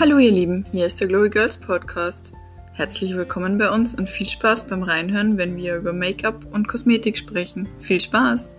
Hallo ihr Lieben, hier ist der Glory Girls Podcast. Herzlich willkommen bei uns und viel Spaß beim Reinhören, wenn wir über Make-up und Kosmetik sprechen. Viel Spaß!